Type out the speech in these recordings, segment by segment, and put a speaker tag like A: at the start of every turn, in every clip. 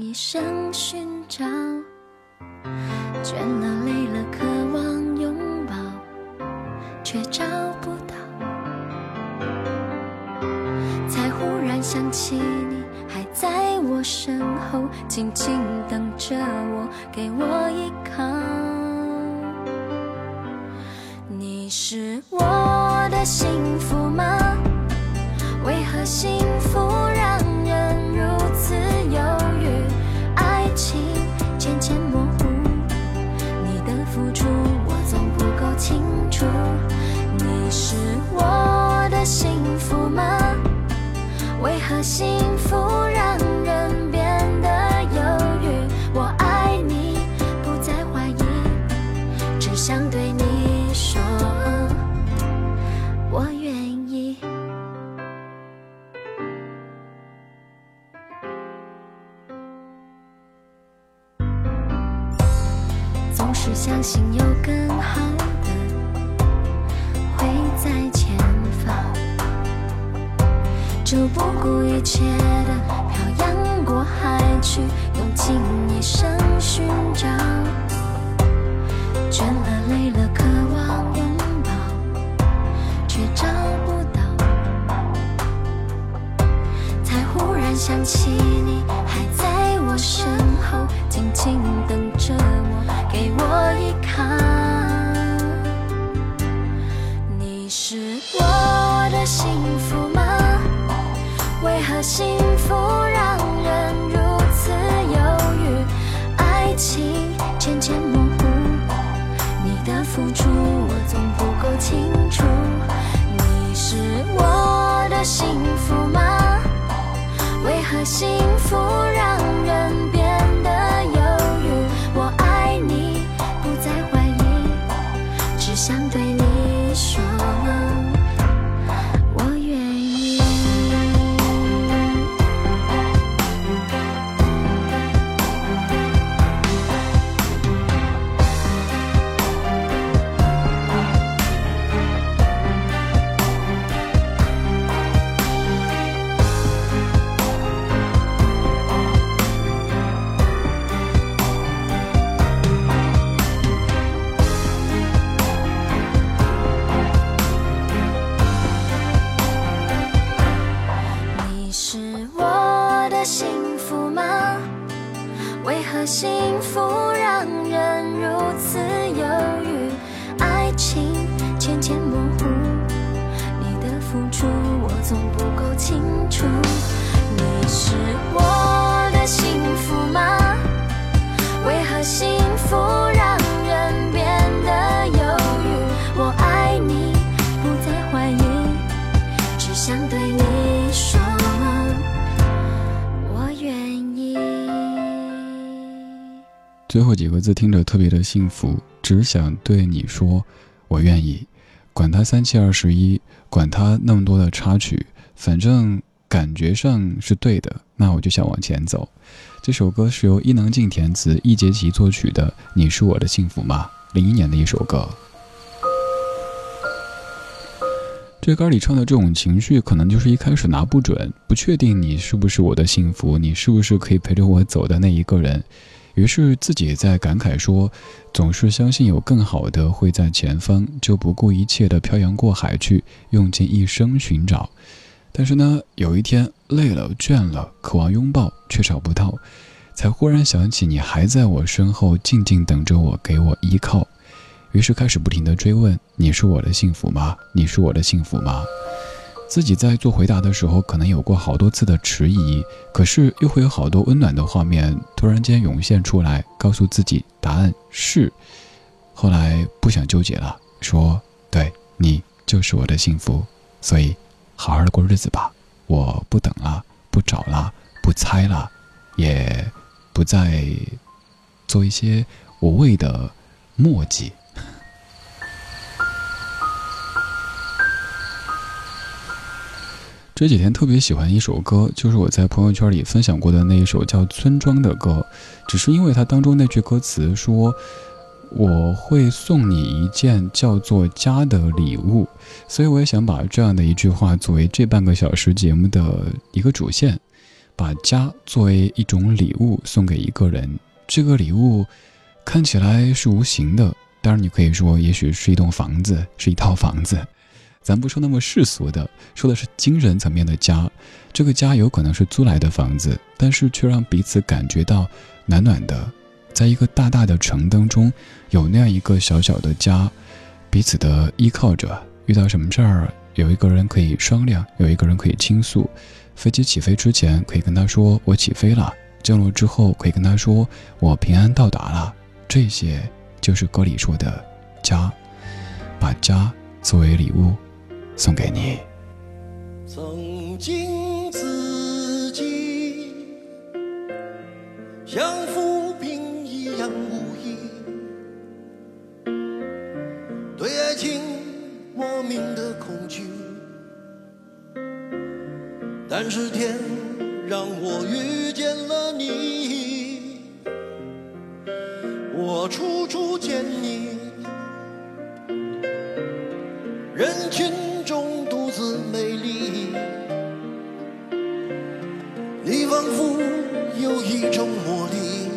A: 一生寻找。倦了累了，渴望拥抱，却找不到。才忽然想起你还在我身后，静静等着我，给我依靠。你是我的幸福吗？为何幸福清楚。你是我的幸福吗？为何幸福让人变得犹豫？我爱你，不再怀疑，只想对你说，的幸福让人如此犹豫？爱情渐渐模糊，你的付出我总不够清楚。你是我的幸福吗？为何幸福让清楚。你是我的幸福吗？为何幸福让人变得犹豫？我爱你，不再怀疑，只想对你说，我愿意。
B: 最后几个字听着特别的幸福，只想对你说，我愿意。管他三七二十一，管他那么多的插曲，反正感觉上是对的，那我就想往前走。这首歌是由伊能静填词，易烊千作曲的《你是我的幸福吗》，零一年的一首歌。这歌里唱的这种情绪，可能就是一开始拿不准，不确定你是不是我的幸福，你是不是可以陪着我走的那一个人。于是自己在感慨说：“总是相信有更好的会在前方，就不顾一切的漂洋过海去，用尽一生寻找。但是呢，有一天累了、倦了，渴望拥抱，却找不到，才忽然想起你还在我身后，静静等着我，给我依靠。于是开始不停的追问：你是我的幸福吗？你是我的幸福吗？自己在做回答的时候，可能有过好多次的迟疑，可是又会有好多温暖的画面突然间涌现出来，告诉自己答案是。后来不想纠结了，说：“对你就是我的幸福，所以好好的过日子吧。我不等了，不找了，不猜了，也不再做一些无谓的墨迹。”这几天特别喜欢一首歌，就是我在朋友圈里分享过的那一首叫《村庄》的歌，只是因为它当中那句歌词说。我会送你一件叫做家的礼物，所以我也想把这样的一句话作为这半个小时节目的一个主线，把家作为一种礼物送给一个人。这个礼物看起来是无形的，当然你可以说也许是一栋房子，是一套房子。咱不说那么世俗的，说的是精神层面的家。这个家有可能是租来的房子，但是却让彼此感觉到暖暖的。在一个大大的城当中，有那样一个小小的家，彼此的依靠着。遇到什么事儿，有一个人可以商量，有一个人可以倾诉。飞机起飞之前，可以跟他说我起飞了；降落之后，可以跟他说我平安到达了。这些就是歌里说的家，把家作为礼物送给你。
C: 曾经自己相对爱情莫名的恐惧。但是天让我遇见了你，我处处见你，人群中独自美丽，你仿佛有一种魔力。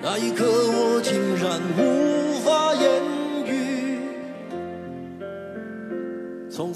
C: 那一刻，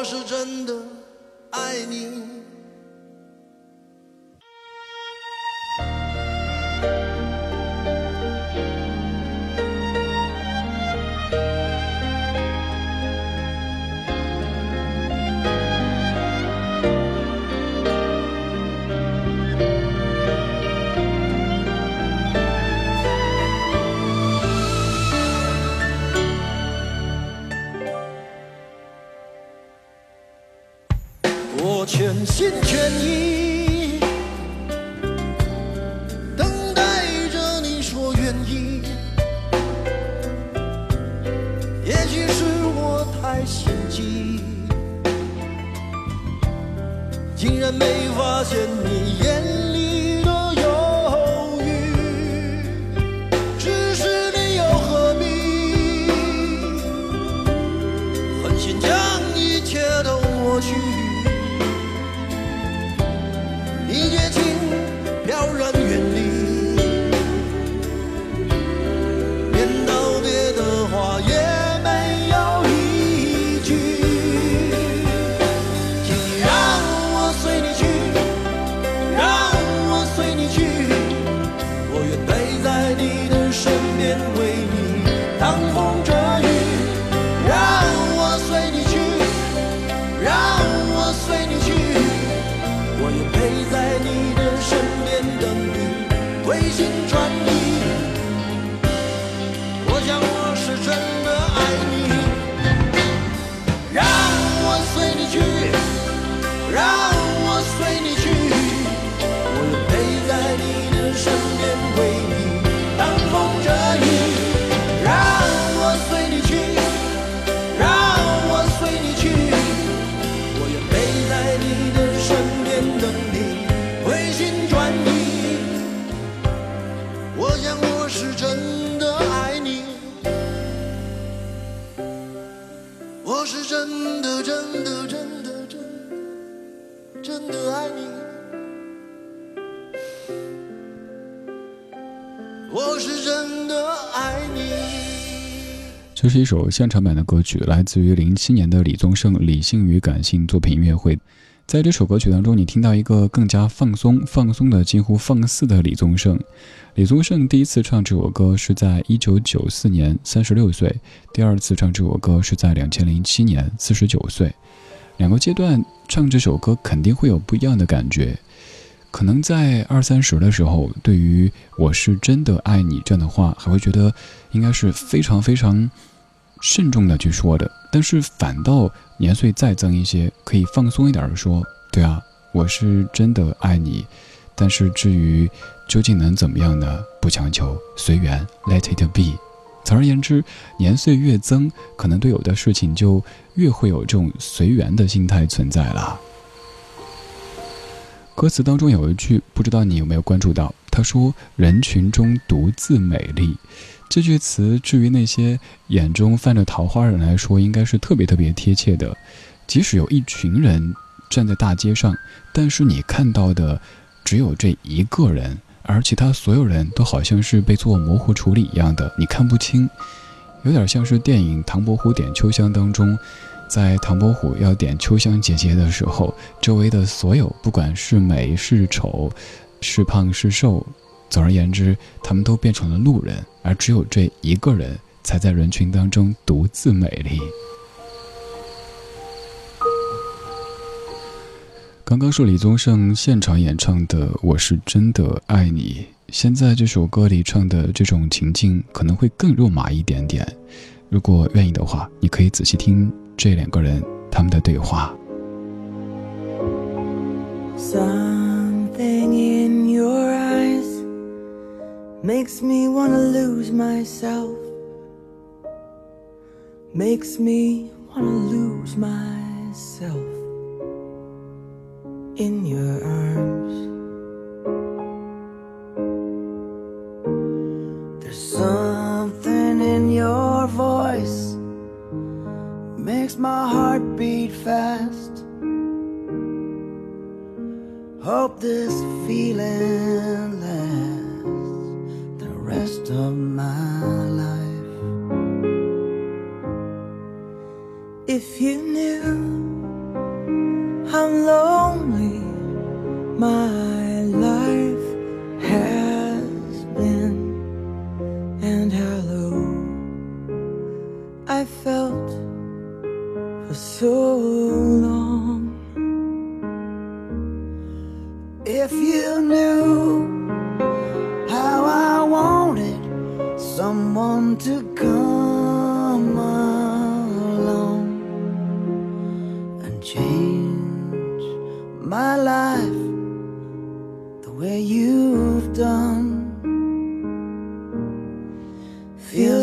C: 我是真的爱你。没发现你。真的爱你。我是真的爱你。
B: 这是一首现场版的歌曲，来自于零七年的李宗盛《理性与感性》作品音乐会。在这首歌曲当中，你听到一个更加放松、放松的近乎放肆的李宗盛。李宗盛第一次唱这首歌是在一九九四年，三十六岁；第二次唱这首歌是在两千零七年，四十九岁。两个阶段唱这首歌肯定会有不一样的感觉。可能在二三十的时候，对于“我是真的爱你”这样的话，还会觉得应该是非常非常慎重的去说的。但是反倒年岁再增一些，可以放松一点的说：“对啊，我是真的爱你。”但是至于究竟能怎么样呢？不强求，随缘，Let it be。总而言之，年岁越增，可能对有的事情就越会有这种随缘的心态存在了。歌词当中有一句，不知道你有没有关注到？他说：“人群中独自美丽。”这句词，至于那些眼中泛着桃花人来说，应该是特别特别贴切的。即使有一群人站在大街上，但是你看到的只有这一个人，而其他所有人都好像是被做模糊处理一样的，你看不清。有点像是电影《唐伯虎点秋香》当中。在唐伯虎要点秋香姐姐的时候，周围的所有，不管是美是丑，是胖是瘦，总而言之，他们都变成了路人，而只有这一个人，才在人群当中独自美丽。刚刚是李宗盛现场演唱的《我是真的爱你》，现在这首歌里唱的这种情境可能会更肉麻一点点。如果愿意的话，你可以仔细听。这两个人他们的对话。
D: Something in your eyes makes me wanna lose myself. Makes me wanna lose myself in your arms. There's something in your voice makes my heart beat fast. Hope this feeling lasts the rest of my life. If you knew how lonely 慢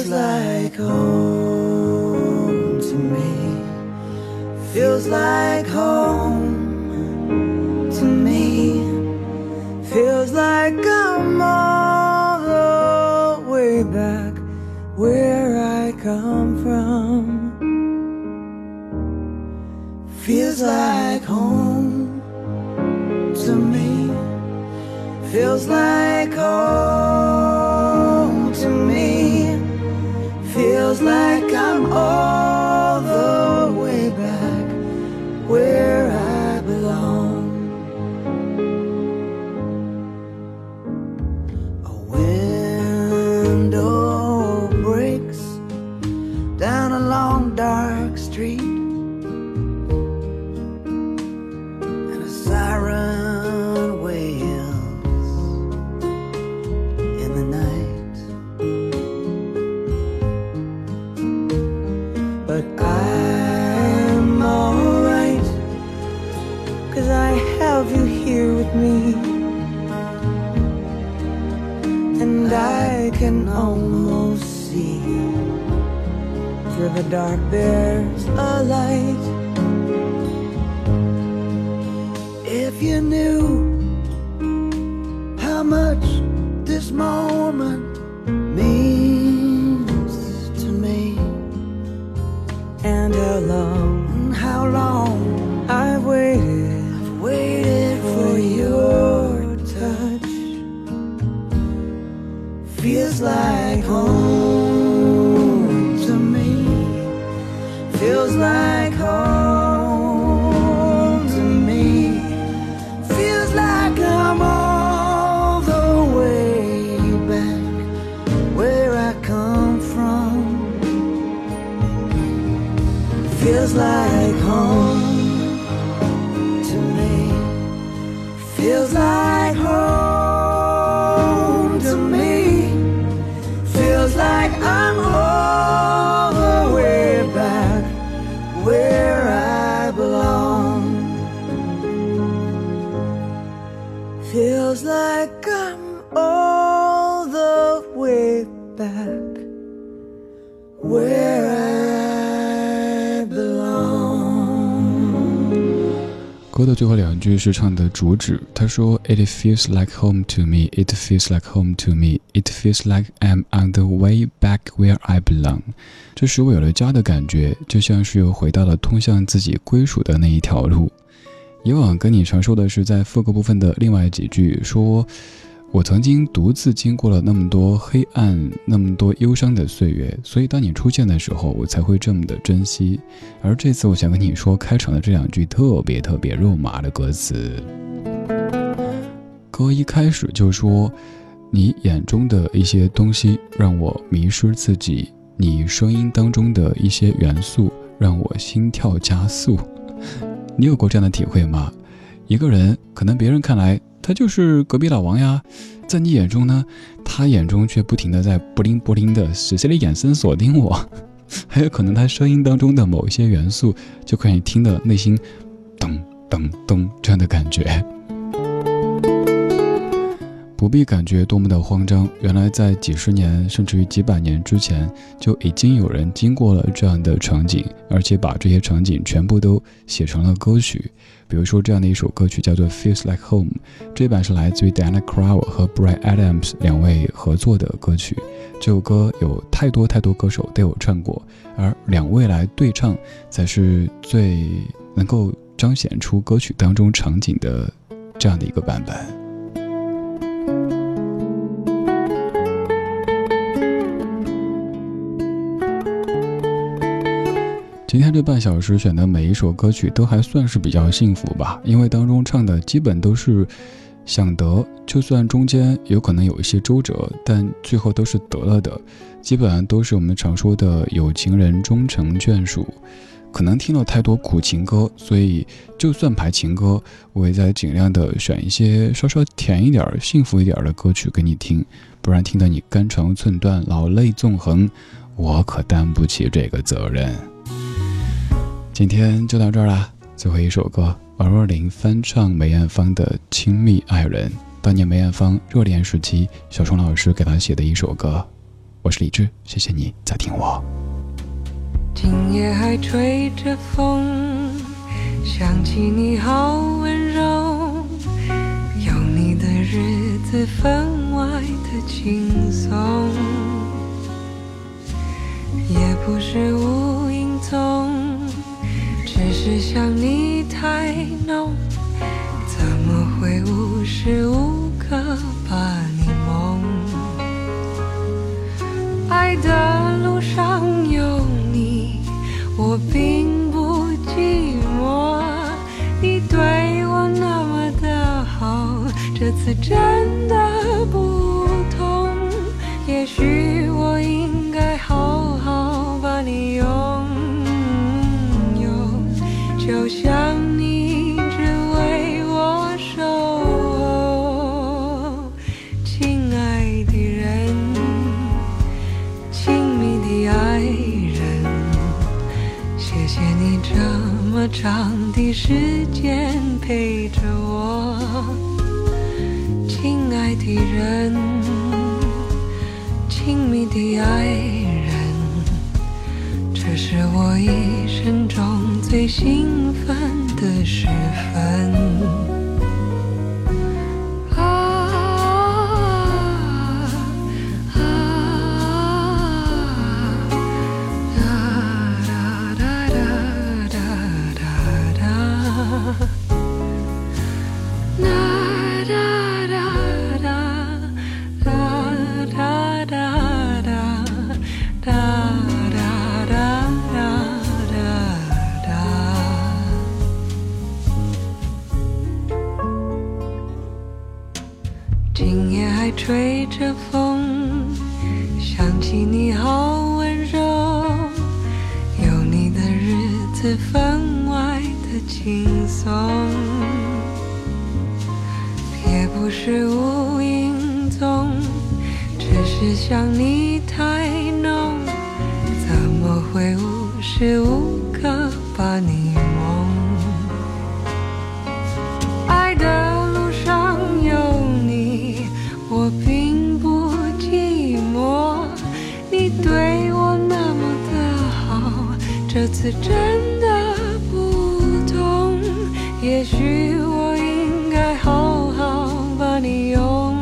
D: feels like home to me feels like home to me. Feels like I'm all the way back where I come from. Feels like home to me. Feels like street, and a siren wails in the night. But I'm alright, cause I have you here with me. And I can almost the dark, there's a light. If you knew how much this moment means to me and how long, how long I've waited, I've waited for your touch. Feels like home
B: 歌的最后两句是唱的主旨，他说：“It feels like home to me. It feels like home to me. It feels like I'm on the way back where I belong。”这使我有了家的感觉，就像是又回到了通向自己归属的那一条路。以往跟你常说的是在副歌部分的另外几句，说。我曾经独自经过了那么多黑暗，那么多忧伤的岁月，所以当你出现的时候，我才会这么的珍惜。而这次，我想跟你说，开场的这两句特别特别肉麻的歌词。歌一开始就说：“你眼中的一些东西让我迷失自己，你声音当中的一些元素让我心跳加速。”你有过这样的体会吗？一个人，可能别人看来。他就是隔壁老王呀，在你眼中呢，他眼中却不停的在不灵不灵的使劲的眼神锁定我，还有可能他声音当中的某一些元素，就可以听得内心咚咚咚这样的感觉。不必感觉多么的慌张，原来在几十年甚至于几百年之前，就已经有人经过了这样的场景，而且把这些场景全部都写成了歌曲。比如说这样的一首歌曲叫做《Feels Like Home》，这版是来自于 Diana Crow 和 Bryan Adams 两位合作的歌曲。这首歌有太多太多歌手都有唱过，而两位来对唱，才是最能够彰显出歌曲当中场景的这样的一个版本。今天这半小时选的每一首歌曲都还算是比较幸福吧，因为当中唱的基本都是想得，就算中间有可能有一些周折，但最后都是得了的，基本上都是我们常说的有情人终成眷属。可能听了太多苦情歌，所以就算排情歌，我也在尽量的选一些稍稍甜一点、幸福一点的歌曲给你听，不然听得你肝肠寸断、老泪纵横，我可担不起这个责任。今天就到这儿啦，最后一首歌，王若琳翻唱梅艳芳的《亲密爱人》，当年梅艳芳热恋时期，小虫老师给她写的一首歌。我是李志，谢谢你在听我。
E: 今夜还吹着风，想起你好温柔，有你的日子分外的轻松，也不是无影踪。只是想你太浓，怎么会无时无刻把你梦？爱的路上有你，我并不寂寞。你对我那么的好，这次真的不就像你只为我守候，亲爱的人，亲密的爱人，谢谢你这么长的时间陪着我，亲爱的人，亲密的爱人，这是我一。最兴奋。对我那么的好，这次真的不同，也许我应该好好把你拥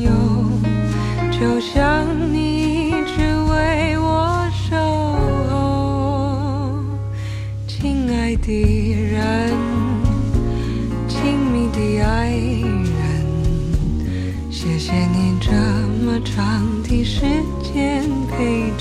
E: 有，就像你一直为我守候，亲爱的人，亲密的爱人，谢谢你这么长的时间。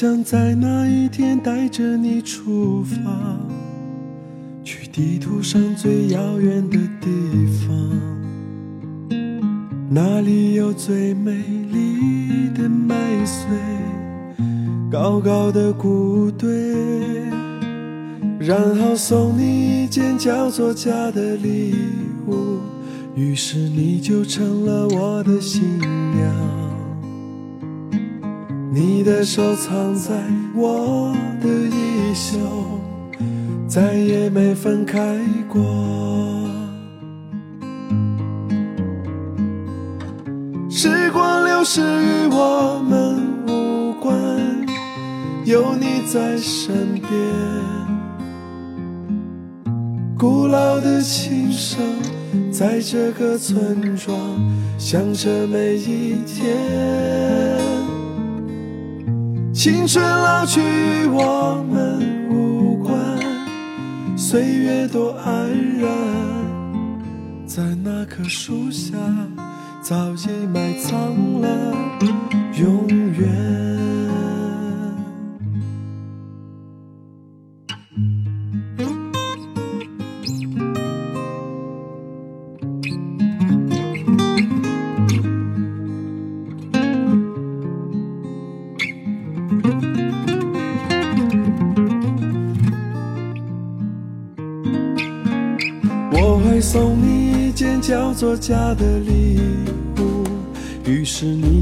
F: 想在那一天带着你出发，去地图上最遥远的地方，那里有最美丽的麦穗，高高的谷堆，然后送你一件叫做家的礼物，于是你就成了我的新娘。你的手藏在我的衣袖，再也没分开过。时光流逝与我们无关，有你在身边。古老的琴声在这个村庄响着每一天。青春老去与我们无关，岁月多安然，在那棵树下早已埋藏了永远。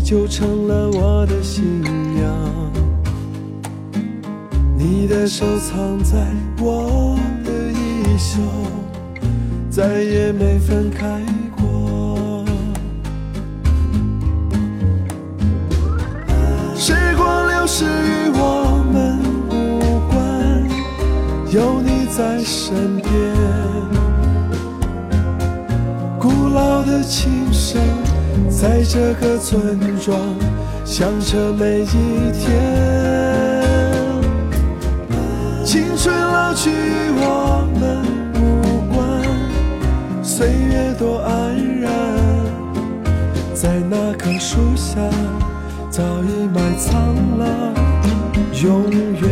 F: 就成了我的新娘。你的手藏在我的衣袖，再也没分开过。时光流逝与我们无关，有你在身边。古老的琴声在这个村庄响着每一天。青春老去与我们无关，岁月多安然，在那棵树下早已埋藏了永远。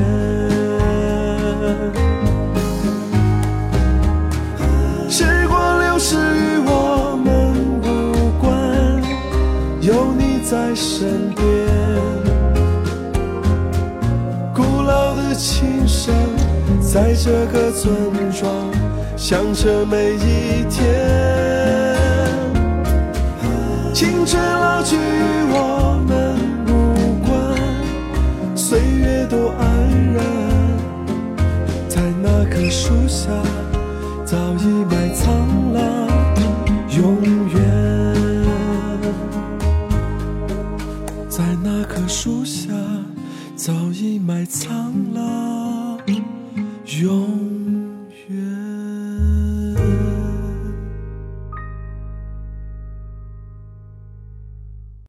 F: 这个村庄想着每一天。青春老去与我们无关，岁月多安然，在那棵树下早已埋藏了永远，在那棵树下早已埋藏了永远。